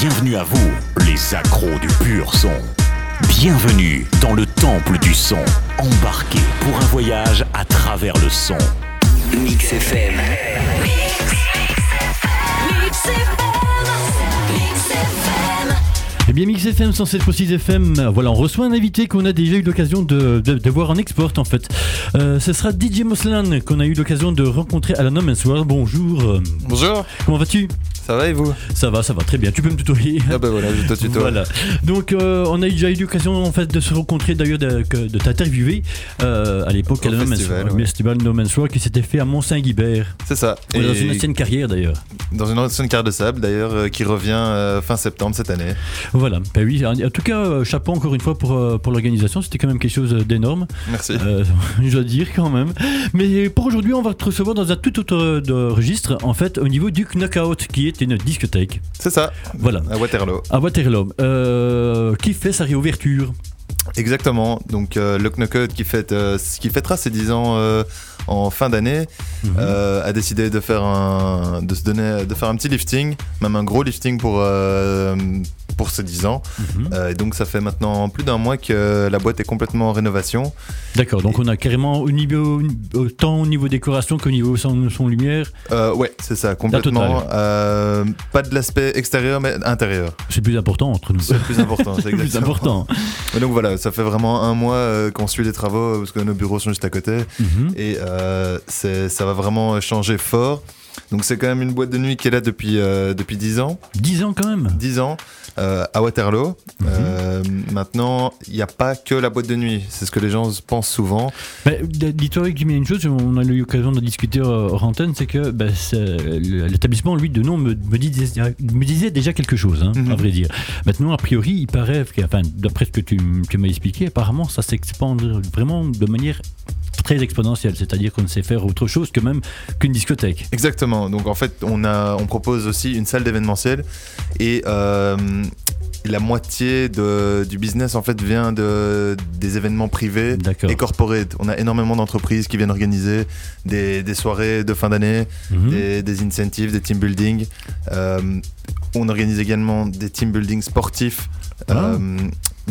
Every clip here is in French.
bienvenue à vous, les accros du pur son. Bienvenue dans le temple du son. Embarquez pour un voyage à travers le son. Mix FM. Eh bien, Mix FM 107.6 FM, voilà, on reçoit un invité qu'on a déjà eu l'occasion de, de- de voir en export en fait. Euh, ce sera DJ Moslan qu'on a eu l'occasion de rencontrer à la No Man's World. Bonjour, Bonjour, comment vas-tu? Ça va et vous? Ça va, ça va très bien, tu peux me tutoyer? Ah bah voilà, je te tutoie. Voilà. Donc euh, on a déjà eu l'occasion en fait de se rencontrer d'ailleurs de, t'interviewer euh, à l'époque à la No festival, World, ouais. festival No Man's World qui s'était fait à Mont-Saint-Guibert. C'est ça. Est Dans une Et ancienne carrière d'ailleurs. dans une ancienne carte de sable d'ailleurs euh, qui revient fin septembre cette année. Voilà. Ben oui, en tout cas, euh, chapeau encore une fois pour, euh, pour l'organisation, c'était quand même quelque chose d'énorme. Merci. Euh, je dois dire quand même. Mais pour aujourd'hui, on va te recevoir dans un tout autre euh, registre, en fait, au niveau du Knockout, qui est une discothèque. C'est ça, Voilà. à Waterloo. À Waterloo, euh, qui fait sa réouverture. Exactement. Donc euh, le Knockout qui, fête, euh, qui fêtera ses 10 ans euh, en fin d'année Mhm. euh, a décidé de faire un de se donner de faire un petit lifting, même un gros lifting pour euh, pour ses 10 ans. Mhm. Euh, et donc ça fait maintenant plus d'un mois que la boîte est complètement en rénovation. D'accord, donc on a carrément au niveau, autant au niveau décoration qu'au niveau son, son lumière. Euh, ouais, c'est ça, complètement. Euh, pas de l'aspect extérieur, mais intérieur. C'est plus important entre nous. C'est le plus important. C'est le plus exactement. important. Et donc voilà, ça fait vraiment un mois euh, qu'on suit les travaux parce que nos bureaux sont juste à côté Mhm. et ça va vraiment changer fort. Donc c'est quand même une boîte de nuit qui est là depuis, euh, depuis 10 ans. 10 ans quand même. 10 ans euh, à Waterloo. Mhm. Euh, maintenant, il n'y a pas que la boîte de nuit. C'est ce que les gens pensent souvent. D- Dis-toi Jimmy, une chose, on a eu l'occasion de discuter hors antenne, c'est que c'est- l'établissement, lui, de nom, me, me, disait, me disait déjà quelque chose, hein, Mhm. à vrai dire. Maintenant, a priori, il paraît, enfin, d'après ce que tu, tu m'as expliqué, apparemment, ça s'expande vraiment de manière très exponentielle, c'est-à-dire qu'on sait faire autre chose que même qu'une discothèque. Exactement. Donc en fait, on, a, on propose aussi une salle d'événementiel et euh, la moitié de, du business en fait vient de, des événements privés D'accord. et corporate. On a énormément d'entreprises qui viennent organiser des, des soirées de fin d'année, des, des incentives, des team building. Euh, on organise également des team building sportifs. Ah. Euh,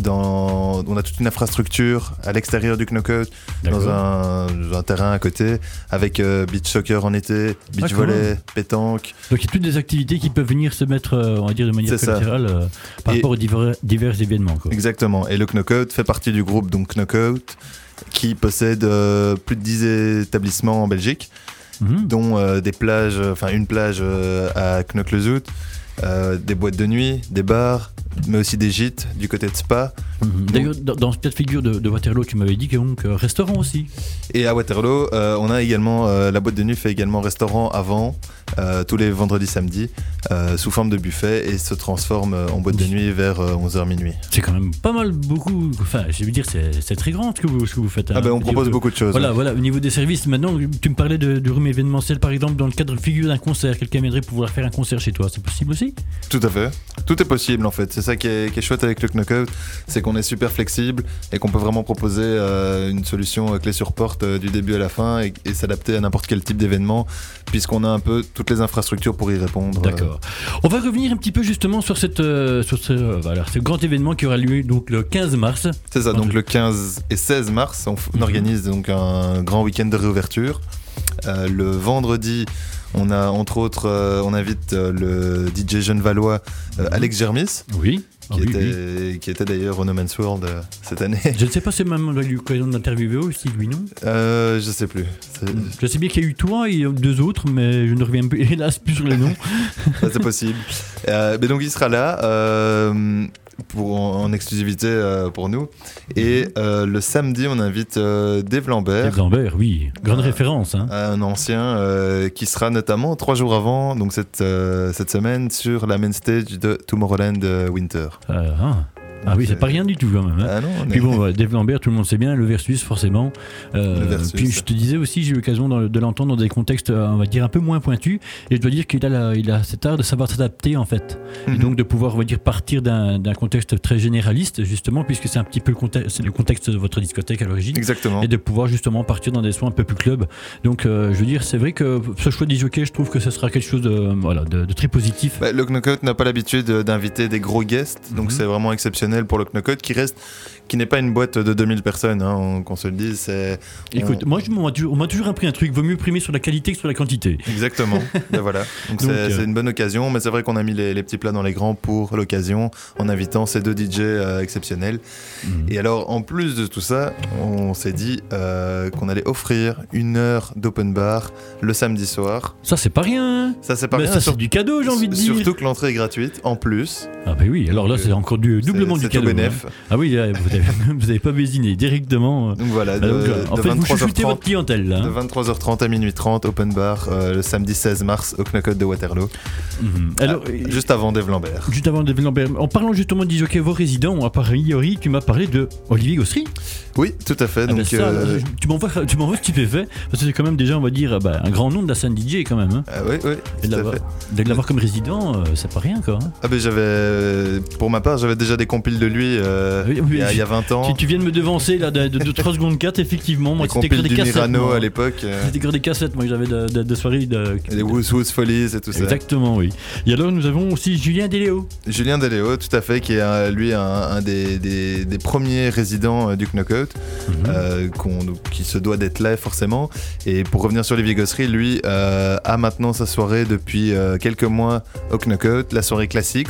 dans, on a toute une infrastructure à l'extérieur du Knockout, dans un, dans un terrain à côté, avec euh, beach soccer en été, beach Ah, volley, pétanque. Donc il y a toutes des activités qui peuvent venir se mettre, euh, on va dire, de manière collatérale euh, par Et- rapport aux divers, divers événements. Quoi. Exactement. Et le Knockout fait partie du groupe donc Knockout, qui possède euh, plus de 10 établissements en Belgique, Mhm. dont des plages, enfin une plage à Knokke-le-Zout, euh, des boîtes de nuit, des bars, mais aussi des gîtes du côté de Spa. Mhm. D'ailleurs, dans, dans ce cas de figure de, de Waterloo, tu m'avais dit que donc euh, restaurant aussi. Et à Waterloo, euh, on a également, la boîte de nuit fait également restaurant avant, euh, tous les vendredis, samedis, euh, sous forme de buffet et se transforme euh, en boîte de nuit vers euh, 11h minuit. C'est quand même pas mal, beaucoup. Enfin, je veux dire, c'est très grand ce que vous, ce que vous faites. Ah hein. ben on propose beaucoup de choses. Voilà, voilà, au niveau des services, maintenant, tu me parlais de, du room événementiel, par exemple, dans le cadre figure d'un concert. Quelqu'un viendrait pouvoir faire un concert chez toi, c'est possible aussi? Tout à fait. Tout est possible en fait. C'est ça qui est, qui est chouette avec le Knockout, c'est qu'on est super flexible et qu'on peut vraiment proposer euh, une solution clé sur porte du début à la fin et, et s'adapter à n'importe quel type d'événement, puisqu'on a un peu toutes les infrastructures pour y répondre. D'accord. On va revenir un petit peu justement sur, cette, euh, sur ce, euh, voilà, ce grand événement qui aura lieu donc, le 15 mars. C'est ça, donc le 15 et 16 mars, on, Mhm. organise donc un grand week-end de réouverture. Euh, le vendredi, on a entre autres, euh, on invite euh, le DJ jeune valois euh, Mhm. Alex Germis, Oui. Ah qui, oui, était, oui. qui était d'ailleurs au No Man's World euh, cette année. Je ne sais pas si même on a eu l'occasion d'interviewer aussi, lui, non? Euh, je sais plus. C'est Je sais bien qu'il y a eu toi et deux autres, mais je ne reviens plus, hélas plus sur les noms. ça, c'est possible. Euh, mais donc il sera là euh, pour, en, exclusivité euh, pour nous. Et Mhm. euh, le samedi, on invite euh, Dave Lambert. Dave Lambert, oui. Grande référence. Hein. un ancien qui sera notamment trois jours avant, donc cette, cette semaine, sur la main stage de Tomorrowland Winter. Euh, ah. Ah oui, c'est pas rien du tout quand même. hein. Ah non, on Puis bon, Dave Lambert, tout le monde sait bien, le versus forcément. Euh, Le versus. Puis je te disais aussi, j'ai eu l'occasion de l'entendre dans des contextes, euh, on va dire, un peu moins pointus. Et je dois dire qu'il a, la- il a cet art de savoir s'adapter en fait. Et Mhm. donc de pouvoir, on va dire, partir d'un contexte très généraliste, justement, puisque c'est un petit peu le contexte, le contexte de votre discothèque à l'origine. Exactement. Et de pouvoir justement partir dans des soins un peu plus club. Donc euh, je veux dire, c'est vrai que ce choix des jockeys, je trouve que ce sera quelque chose de, voilà, de, de très positif. Bah, le Knockout n'a pas l'habitude d'inviter des gros guests, donc Mhm. c'est vraiment exceptionnel pour le Knockout qui reste, qui n'est pas une boîte de 2000 personnes, hein, on- qu'on se le dise, c'est Écoute, on- moi, je- on m'a toujours, appris un truc, vaut mieux primer sur la qualité que sur la quantité. Exactement. Ben voilà. Donc c'est euh, c'est une bonne occasion, mais c'est vrai qu'on a mis les, les petits plats dans les grands pour l'occasion, en invitant ces deux DJ euh, exceptionnels. Mhm. Et alors, en plus de tout ça, on s'est dit euh, qu'on allait offrir une heure d'open bar le samedi soir. Ça, c'est pas rien. Ça, c'est pas Mais rien, ça, c'est du cadeau, j'ai envie de dire. Surtout que l'entrée est gratuite, en plus. Ah, bah oui, alors là, c'est encore du, doublement du cadeau. hein. Ah oui, là, vous avez, vous avez pas bésiné directement. euh. Donc voilà, Ah, de, donc, euh, en de fait, vous chouchoutez 23h30 votre clientèle, là. De hein. 23h30 à minuit 30, open bar, euh, le samedi 16 mars au Knockout de Waterloo. Mhm. Alors, Ah, euh, juste avant Dave Lambert. Juste avant de Lambert, en parlant justement de disjockey, vos résidents, à priori, tu m'as parlé de Olivier Gossery. Oui, tout à fait. Ah ben donc, ça, euh, tu m'envoies tu m'envoies stupéfait, parce que c'est quand même déjà, on va dire, bah, un grand nom de la scène DJ quand même. Hein. ah oui, oui, Et de l'avoir- comme résident, euh, c'est pas rien quoi. hein. Ah ben j'avais, pour ma part, j'avais déjà des de lui euh, Oui, oui, il, y a, je- il y a 20 ans. Tu, tu viens de me devancer là de, de, de 3 secondes 4, effectivement. Moi, les c'était que des cassettes. Mirano moi. à l'époque. euh, C'était que des cassettes, moi, j'avais de, de, de soirées. De... et les Woos Woos Follies et tout ça. Exactement, oui. Et alors, nous avons aussi Julien Deléo. Julien Deléo, tout à fait, qui est euh, lui un, un des, des- des premiers résidents euh, du Knockout, euh, qu'on- qui se doit d'être là forcément. Et pour revenir sur Olivier Gossery, lui euh, a maintenant sa soirée depuis euh, quelques mois au Knockout, la soirée Classics,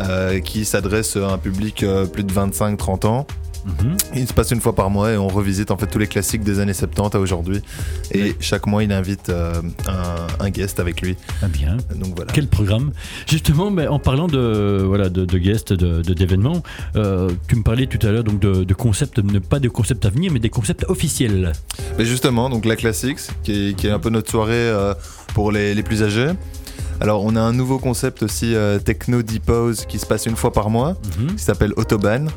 euh, qui s'adresse à un public euh, plus de 25-30 ans. Mhm. Il se passe une fois par mois et on revisite en fait tous les classiques des années 70 à aujourd'hui. Et Oui. chaque mois, il invite euh, un, un guest avec lui. Ah bien. Donc voilà. Quel programme Justement, ben, en parlant de voilà de, de guests, de d'événements, euh, tu me parlais tout à l'heure donc de, de concepts, pas de concepts à venir, mais des concepts officiels. Mais justement, donc la Classics, qui est, qui est un peu notre soirée euh, pour les, les plus âgés. Alors, on a un nouveau concept aussi euh, techno deep house qui se passe une fois par mois, Mhm. qui s'appelle Autobahn.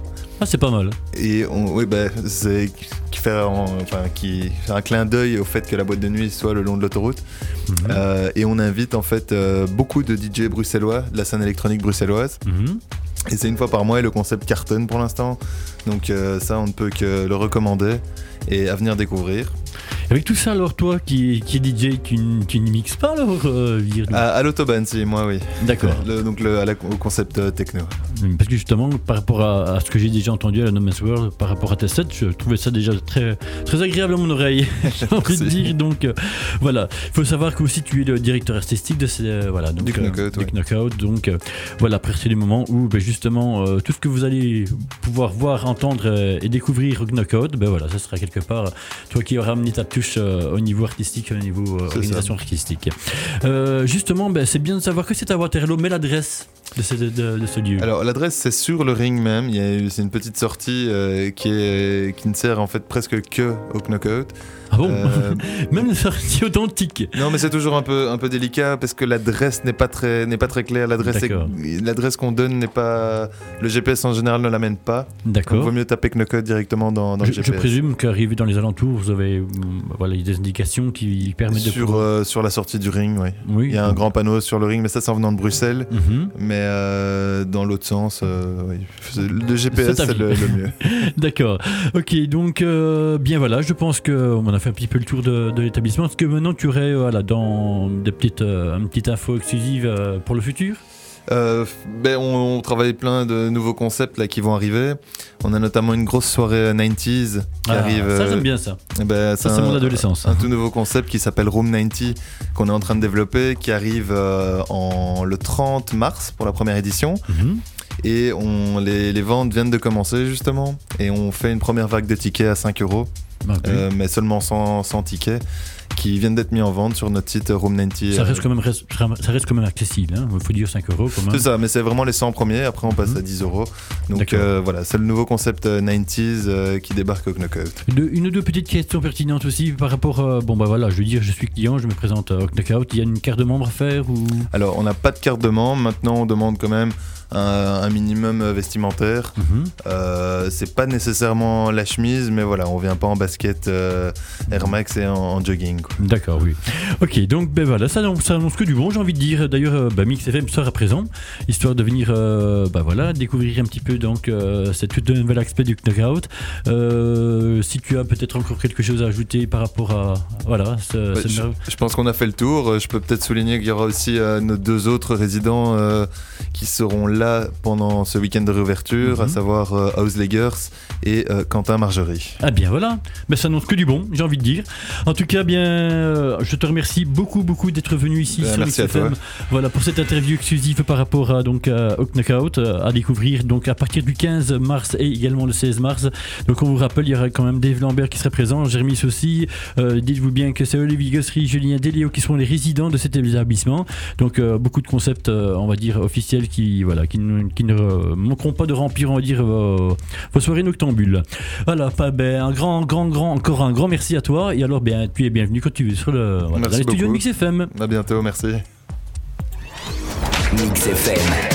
Ah, c'est pas mal. Et on, oui, bah, c'est qui fait, en- enfin, qui fait un clin d'œil au fait que la boîte de nuit soit le long de l'autoroute. Mhm. Euh, et on invite en fait euh, beaucoup de DJ bruxellois, de la scène électronique bruxelloise. Mhm. Et c'est une fois par mois et le concept cartonne pour l'instant. Donc euh, ça, on ne peut que le recommander et à venir découvrir. Avec tout ça, alors toi qui, qui est DJ, tu, tu n'y mixes pas alors euh, À, à l'autobahn, si, moi, oui. D'accord. Le- donc le, à la- au concept euh, techno. Parce que justement, par rapport à, à ce que j'ai déjà entendu à la No Man's World, par rapport à tes sets, je trouvais ça déjà très, très agréable à mon oreille. j'ai envie de dire. Donc euh, voilà, il faut savoir que aussi tu es le directeur artistique de ces, voilà, donc, Du Knockout, du ouais. Knockout. Donc voilà, partir du moment où ben, justement tout ce que vous allez pouvoir voir, entendre et découvrir au Knockout, ben voilà, ça sera quelque part toi qui auras amené ta touche euh, au niveau artistique, au niveau euh, organisation artistique. Euh, justement, ben, c'est bien de savoir que c'est à Waterloo, mais l'adresse de, ce- de- de ce lieu. Alors l'adresse c'est sur le ring même. Il c'est une petite sortie euh, qui est qui ne sert en fait presque que au knockout. ah bon Euh, Même la sortie authentique. non mais c'est toujours un peu un peu délicat parce que l'adresse n'est pas très n'est pas très claire. L'adresse l'adresse qu'on donne n'est pas le GPS en général ne l'amène pas. D'accord. vaut mieux taper knockout directement dans, dans Je, le je GPS. présume qu'arrivé dans les alentours, vous avez hum, voilà, des indications qui permettent de. sur euh, sur la sortie du ring, oui. Oui. Il y a un grand panneau sur le ring, mais ça c'est en venant de Bruxelles. Mhm. Mais euh, dans l'autre sens, euh, oui. Le GPS C'est le, mieux. D'accord. Ok, donc euh, bien voilà, je pense qu'on a fait un petit peu le tour de, de l'établissement. Est-ce que maintenant tu aurais euh, voilà, dans des petites, euh, une petite info exclusive euh, pour le futur? Euh, ben, on, on travaille plein de nouveaux concepts là qui vont arriver. On a notamment une grosse soirée 90s qui Ah, arrive. Ça euh, j'aime bien ça. eh ben, Ça c'est mon adolescence. Un tout nouveau concept qui s'appelle Room 90 qu'on est en train de développer, qui arrive euh, en le 30 mars pour la première édition. Mhm. Et on, les, les ventes viennent de commencer justement. Et on fait une première vague de tickets à 5 euros, Ah, euh, mais seulement 100, 100 tickets qui viennent d'être mis en vente sur notre site Room 90. ça, euh, reste quand même, ça reste quand même accessible. Il faut dire 5 euros quand même. C'est ça, mais c'est vraiment les 100 premiers. Après, on passe Mhm. à 10 euros. Donc euh, voilà, c'est le nouveau concept euh, 90s euh, qui débarque au Knockout. De- une ou deux petites questions pertinentes aussi par rapport. euh, bon, bah voilà, je veux dire, je suis client, je me présente euh, au Knockout. Il y a une carte de membre à faire ou? Alors, on n'a pas de carte de membre. Maintenant, on demande quand même un, minimum vestimentaire. Mhm. Euh, c'est pas nécessairement la chemise, mais voilà, on vient pas en basket euh, Air Max et en, jogging. D'accord, oui. Ok, donc ben voilà, ça, ça annonce que du bon, j'ai envie de dire. D'ailleurs, euh, bah, Mix FM sera présent, histoire de venir bah, voilà, découvrir un petit peu donc, cette toute nouvelle aspect du knockout. si tu as peut-être encore quelque chose à ajouter par rapport à. Voilà, bah, je, pense qu'on a fait le tour. Je peux peut-être souligner qu'il y aura aussi nos deux autres résidents qui seront là pendant ce week-end de réouverture, à mhm. savoir euh, House Leggers et euh, Quentin Margerie. Ah bien voilà, mais ça annonce que du bon, j'ai envie de dire. En tout cas, bien, euh, je te remercie beaucoup, beaucoup d'être venu ici ben, sur XFM. Voilà pour cette interview exclusive par rapport à donc à Knockout, à découvrir donc à partir du 15 mars et également le 16 mars. Donc on vous rappelle, il y aura quand même Dave Lambert qui sera présent, Jérémy aussi. Dites-vous bien que c'est Olivier Gossery, Julien Delio qui seront les résidents de cet établissement. Donc beaucoup de concepts, on va dire officiels qui voilà qui, qui ne manqueront pas de remplir, on va dire, vos, soirées noctambules. Voilà, pas, ben, un grand, grand, grand, encore un grand merci à toi. Et alors, bien, tu es bienvenu quand tu veux sur le, voilà, dans les studios de Mix FM. À bientôt, merci. Mix FM.